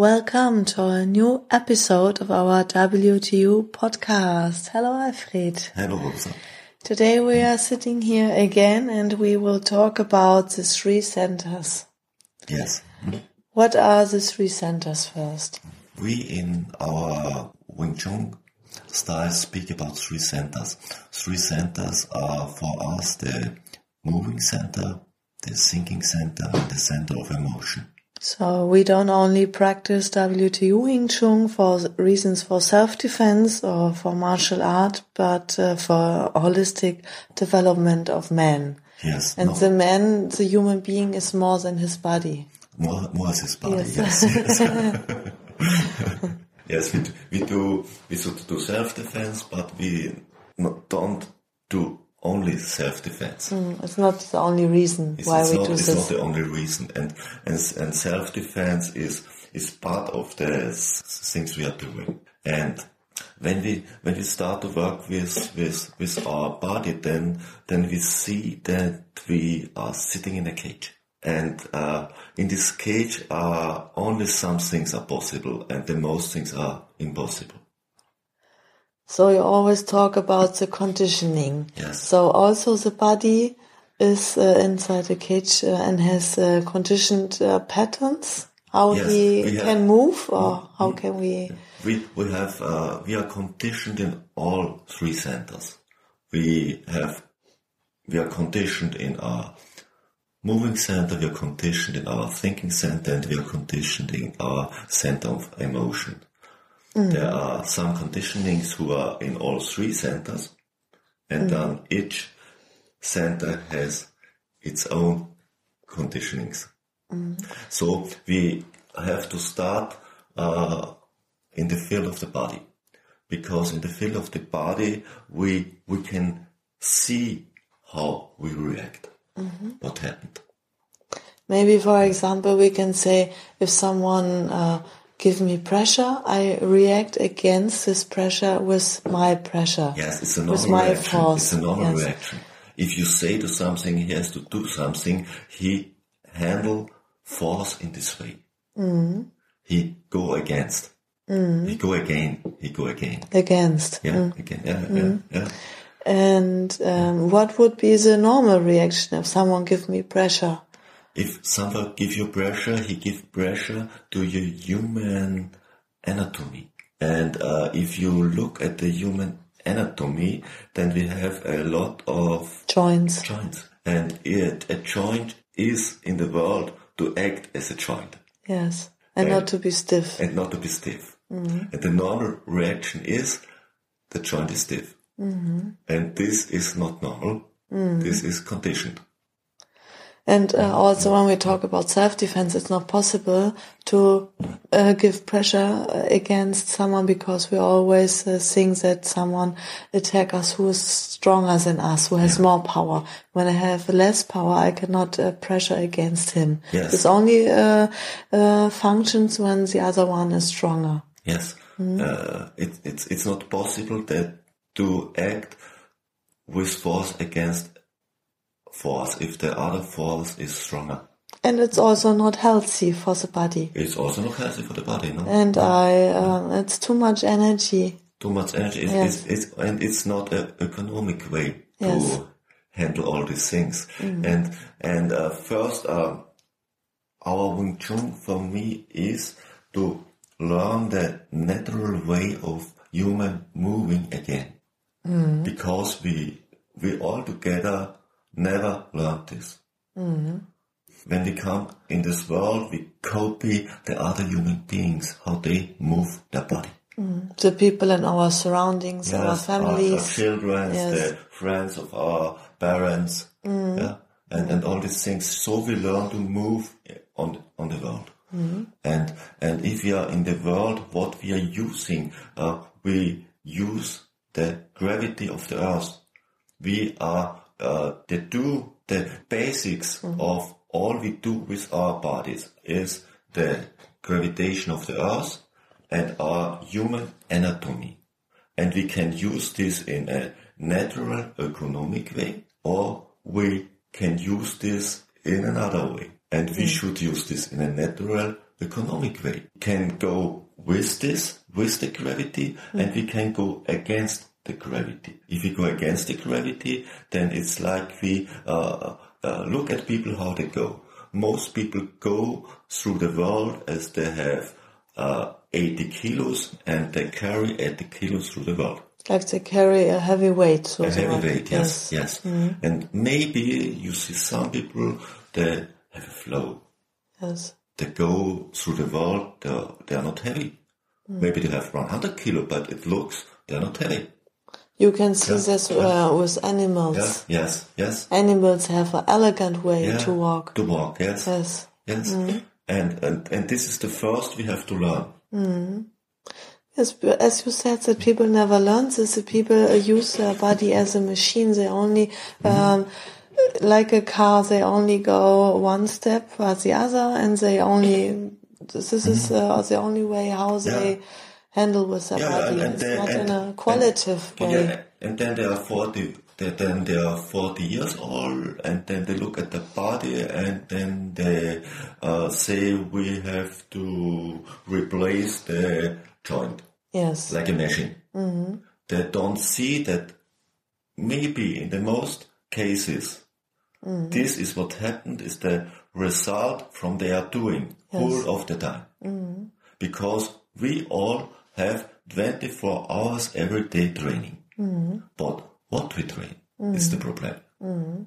Welcome to a new episode of our WTU podcast. Hello, Alfred. Hello, Rosa. Today we are sitting here again and we will talk about the three centers. Yes. What are the three centers first? We in our Wing Tsun style speak about three centers. Three centers are for us the moving center, the thinking center, and the center of emotion. So we don't only practice WTU Wing Tsun for reasons for self-defense or for martial art, but uh, for holistic development of man. Yes. And no, the man, the human being is more than his body. more, more as his body. Yes. Yes. Yes. yes, we, do- we do we should do self defense, but we not, don't do only self defense. It's not the only reason It's, why it's we not, do it's this. not the only reason, and and and self defense is is part of the things we are doing. And when we when we start to work with with with our body, then then we see that we are sitting in a cage, and uh, in this cage, uh, only some things are possible, and the most things are impossible. So you always talk about the conditioning. Yes. So also the body is uh, inside the cage uh, and has uh, conditioned uh, patterns. How Yes, he we have- can move, or how can we? We we have uh, we are conditioned in all three centers. We have we are conditioned in our moving center, we are conditioned in our thinking center, and we are conditioned in our center of emotion. There are some conditionings who are in all three centers, and then each center has its own conditionings. So we have to start uh, in the field of the body, because in the field of the body we we can see how we react, what happened. Maybe, for example, we can say if someone uh, give me pressure, I react against this pressure with my pressure. Yes, it's a with normal my reaction. force. It's a normal yes. reaction. If you say to something he has to do something, he handle force in this way. Mm-hmm. He go against. Mm-hmm. He go again. He go again. Against. Yeah, mm-hmm. again. Yeah, yeah, yeah. And um, what would be the normal reaction if someone give me pressure? If someone give you pressure, he give pressure to your human anatomy. And uh, if you look at the human anatomy, then we have a lot of Joints. joints. And it, a joint is in the world to act as a joint Yes. And not to be stiff. and not to be stiff. Mm-hmm. And the normal reaction is the joint is stiff. Mm-hmm. And this is not normal. Mm. This is conditioned. And uh, also when we talk about self-defense, it's not possible to uh, give pressure uh, against someone because we always uh, think that someone attack us who is stronger than us, who has more power. When I have less power, I cannot uh, pressure against him. Yes. This only uh, uh, functions when the other one is stronger. Yes, uh, it, it's it's not possible that to act with force against force if the other force is stronger. And it's also not healthy for the body. It's also not healthy for the body, no. And I, um, it's too much energy. Too much energy, it's, Yes. it's, it's and it's not an economic way Yes. to handle all these things. And and uh, first, uh, our Wing Tsun for me is to learn the natural way of human moving again, because we we all together never learned this. Mm-hmm. When we come in this world, we copy the other human beings how they move their body. Mm-hmm. The people in our surroundings, our families. our children, Yes. the friends of our parents, mm-hmm. yeah, and and all these things. So we learn to move on on the world, and and if we are in the world, what we are using, uh, we use the gravity of the earth. We are uh, the do the basics mm-hmm. of all we do with our bodies is the gravitation of the earth and our human anatomy. And we can use this in a natural economic way or we can use this in another way. And we mm. should use this in a natural economic way. Can go with this, with the gravity, and mm. we can go against the gravity. If we go against the gravity, then it's like we uh, uh, look at people how they go. Most people go through the world as they have uh, 80 kilos and they carry 80 kilos through the world. Like they carry a heavy weight. So A heavy are- weight, yes, yes. And maybe you see some people that have a flow. Yes. They go through the world, they're, they're not heavy. Maybe they have 100 kilo, but it looks they're not heavy. You can see Yeah, this uh, with animals. Yes, yes, yes. Animals have an elegant way Yeah, to walk. To walk, yes. Yes. Yes. And, and, and this is the first we have to learn. Yes, but as you said, that people never learn this. The people uh, use their body as a machine. They only, um, like a car, they only go one step or the other, and they only. This is uh, the only way how they handle with their Yeah, body. and it's not in a qualitative and- way. Yeah, and then they are 40, they, then they are 40 years old, and then they look at the body, and then they uh, say we have to replace the joint. Yes. like a machine. Mm-hmm. They don't see that maybe in the most cases, mm-hmm. this is what happened is the result from their doing yes. all of the time. Mm-hmm. Because we all have 24 hours every day training. Mm-hmm. But what we train is the mm-hmm. problem. Mm-hmm.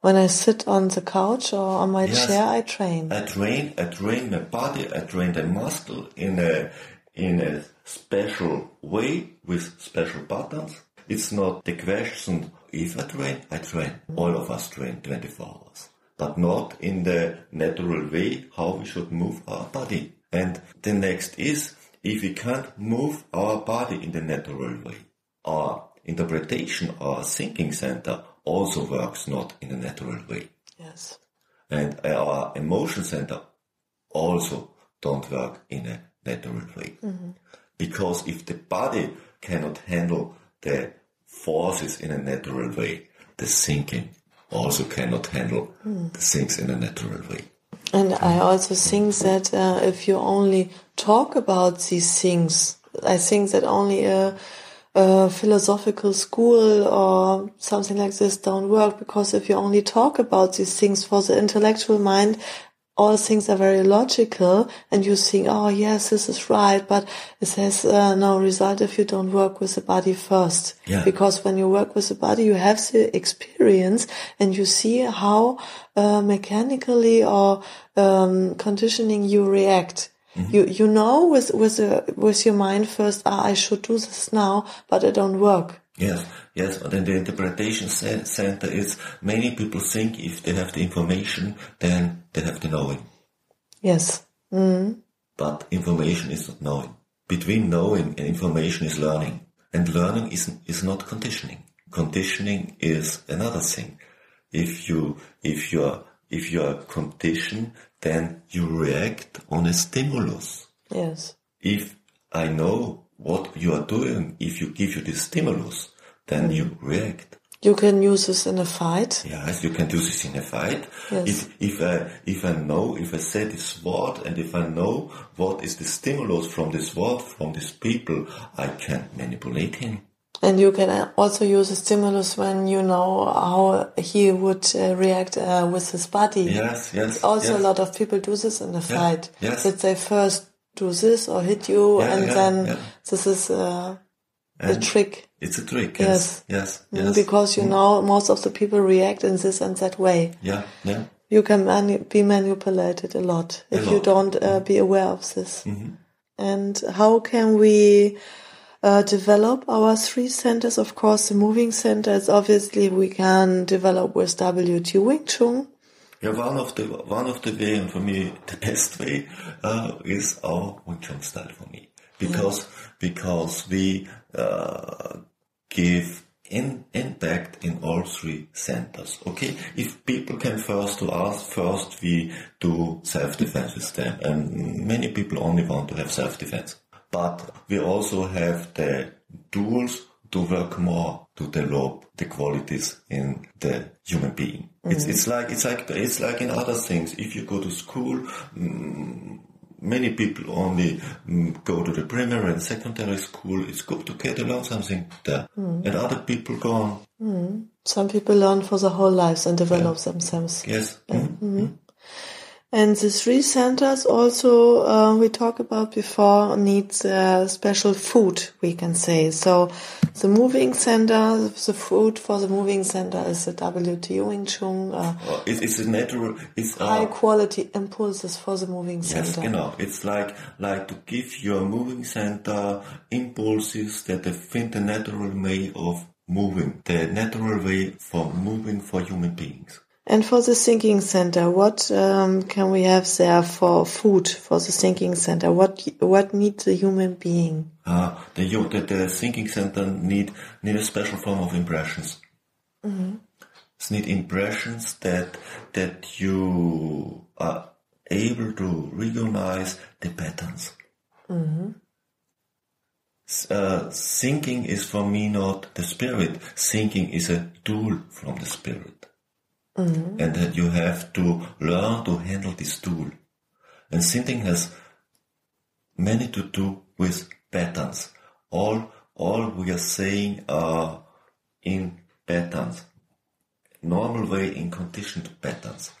When I sit on the couch or on my Yes. chair, I train. I train, I train my body, I train the muscle in a, in a special way with special buttons. It's not the question if I train, I train. All of us train 24 hours. But not in the natural way how we should move our body. And the next is, if we can't move our body in the natural way, our interpretation, our thinking center also works not in a natural way Yes. and our emotion center also don't work in a natural way. Mm-hmm. Because if the body cannot handle the forces in a natural way, the thinking also cannot handle hmm. the things in a natural way. And I also think that uh, if you only talk about these things, I think that only a, a philosophical school or something like this don't work because if you only talk about these things for the intellectual mind, all things are very logical and you think, oh yes, this is right, but it has uh, no result if you don't work with the body first. Yeah. Because when you work with the body, you have the experience and you see how uh, mechanically or um, conditioning you react. You you know with with uh, with your mind first, ah, I should do this now, but it don't work. Yes, yes, but then the interpretation center is many people think if they have the information, then they have the knowing. Yes. Mm. But information is not knowing. Between knowing and information is learning. And learning is, is not conditioning. Conditioning is another thing. If you, if you are, if you are conditioned, then you react on a stimulus. Yes. If I know what you are doing, if you give you the stimulus, then you react. You can use this in a fight. Yes, you can do this in a fight. Yes. If if I if I know if I say this word and if I know what is the stimulus from this word from these people, I can manipulate him. And you can uh, also use a stimulus when you know how he would uh, react uh, with his body. Yes, yes. Also, yes. a lot of people do this in a fight. yes. That they first do this or hit you, Yeah, and yeah, then this is uh, And trick. It's a trick. Yes. Yes, yes, Mm, yes. Because you know most of the people react in this and that way. yeah, yeah. You can mani- be manipulated a lot if you lot. don't uh, be aware of this. Mm-hmm. And how can we uh, develop our three centers? Of course, the moving centers, obviously, we can develop with WT Wing Tsun. Yeah, one of the one of the way, and for me the best way, uh, is our Wing Tsun style for me. because because we uh, give in, impact in all three centers. Okay, if people can first to us, first we do self-defense with them, and many people only want to have self-defense. But we also have the tools to work more to develop the qualities in the human being. Mm. It's it's like it's like it's like in other things. If you go to school. Mm, many people only mm, go to the primary and secondary school. It's good to get to learn something there. Mm. And other people go on. Mm. Some people learn for the whole lives and develop yeah. themselves. Yes. Mm-hmm. And the three centers also uh, we talked about before needs uh, special food, we can say. So the moving center, the food for the moving center is the WTU Wing Tsun. Uh, oh, it's, it's a natural, it's high quality impulses for the moving center. Yes, genau. It's like like to give your moving center impulses that they find the natural way of moving, the natural way for moving for human beings. And for the thinking center, what um, can we have there for food for the thinking center? What what needs a human being? Uh, the, the, the thinking center need need a special form of impressions. Mm-hmm. It's need impressions that that you are able to recognize the patterns. Mm-hmm. Uh, thinking is for me not the spirit. Thinking is a tool from the spirit. Mm-hmm. And that you have to learn to handle this tool. And thinking has many to do with patterns. All, all we are saying are in patterns. Normal way in conditioned patterns.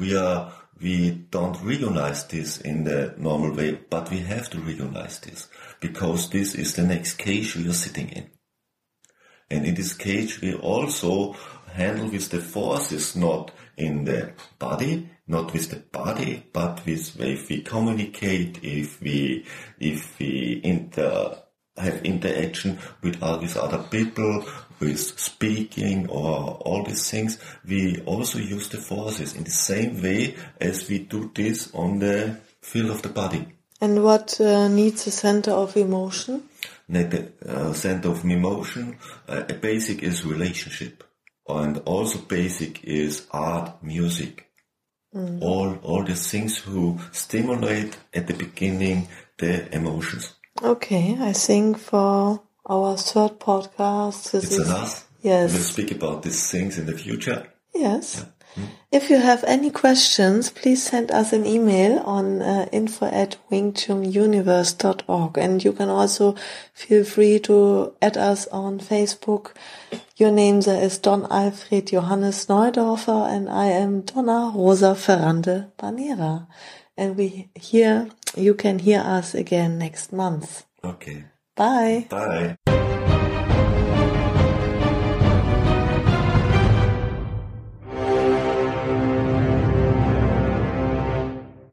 We are, we don't recognize this in the normal way, but we have to recognize this because this is the next cage we are sitting in. And in this cage we also handle with the forces not in the body, not with the body, but with if we communicate, if we if we inter have interaction with, all these other people, with speaking or all these things, we also use the forces in the same way as we do this on the field of the body. And what uh, needs a center of emotion? The uh, center of emotion, uh, a basic is relationship and also basic is art, music. Mm. All all the things who stimulate at the beginning the emotions. Okay, I think for our third podcast, this it's is enough. Yes, we'll speak about these things in the future. Yes. Yeah. If you have any questions, please send us an email on uh, info at wingtsununiverse.org. And you can also feel free to add us on Facebook. Your name there is Don Alfred Johannes Neudorfer and I am Donna Rosa Ferrande Banera. And we here, you can hear us again next month. Okay. Bye. Bye.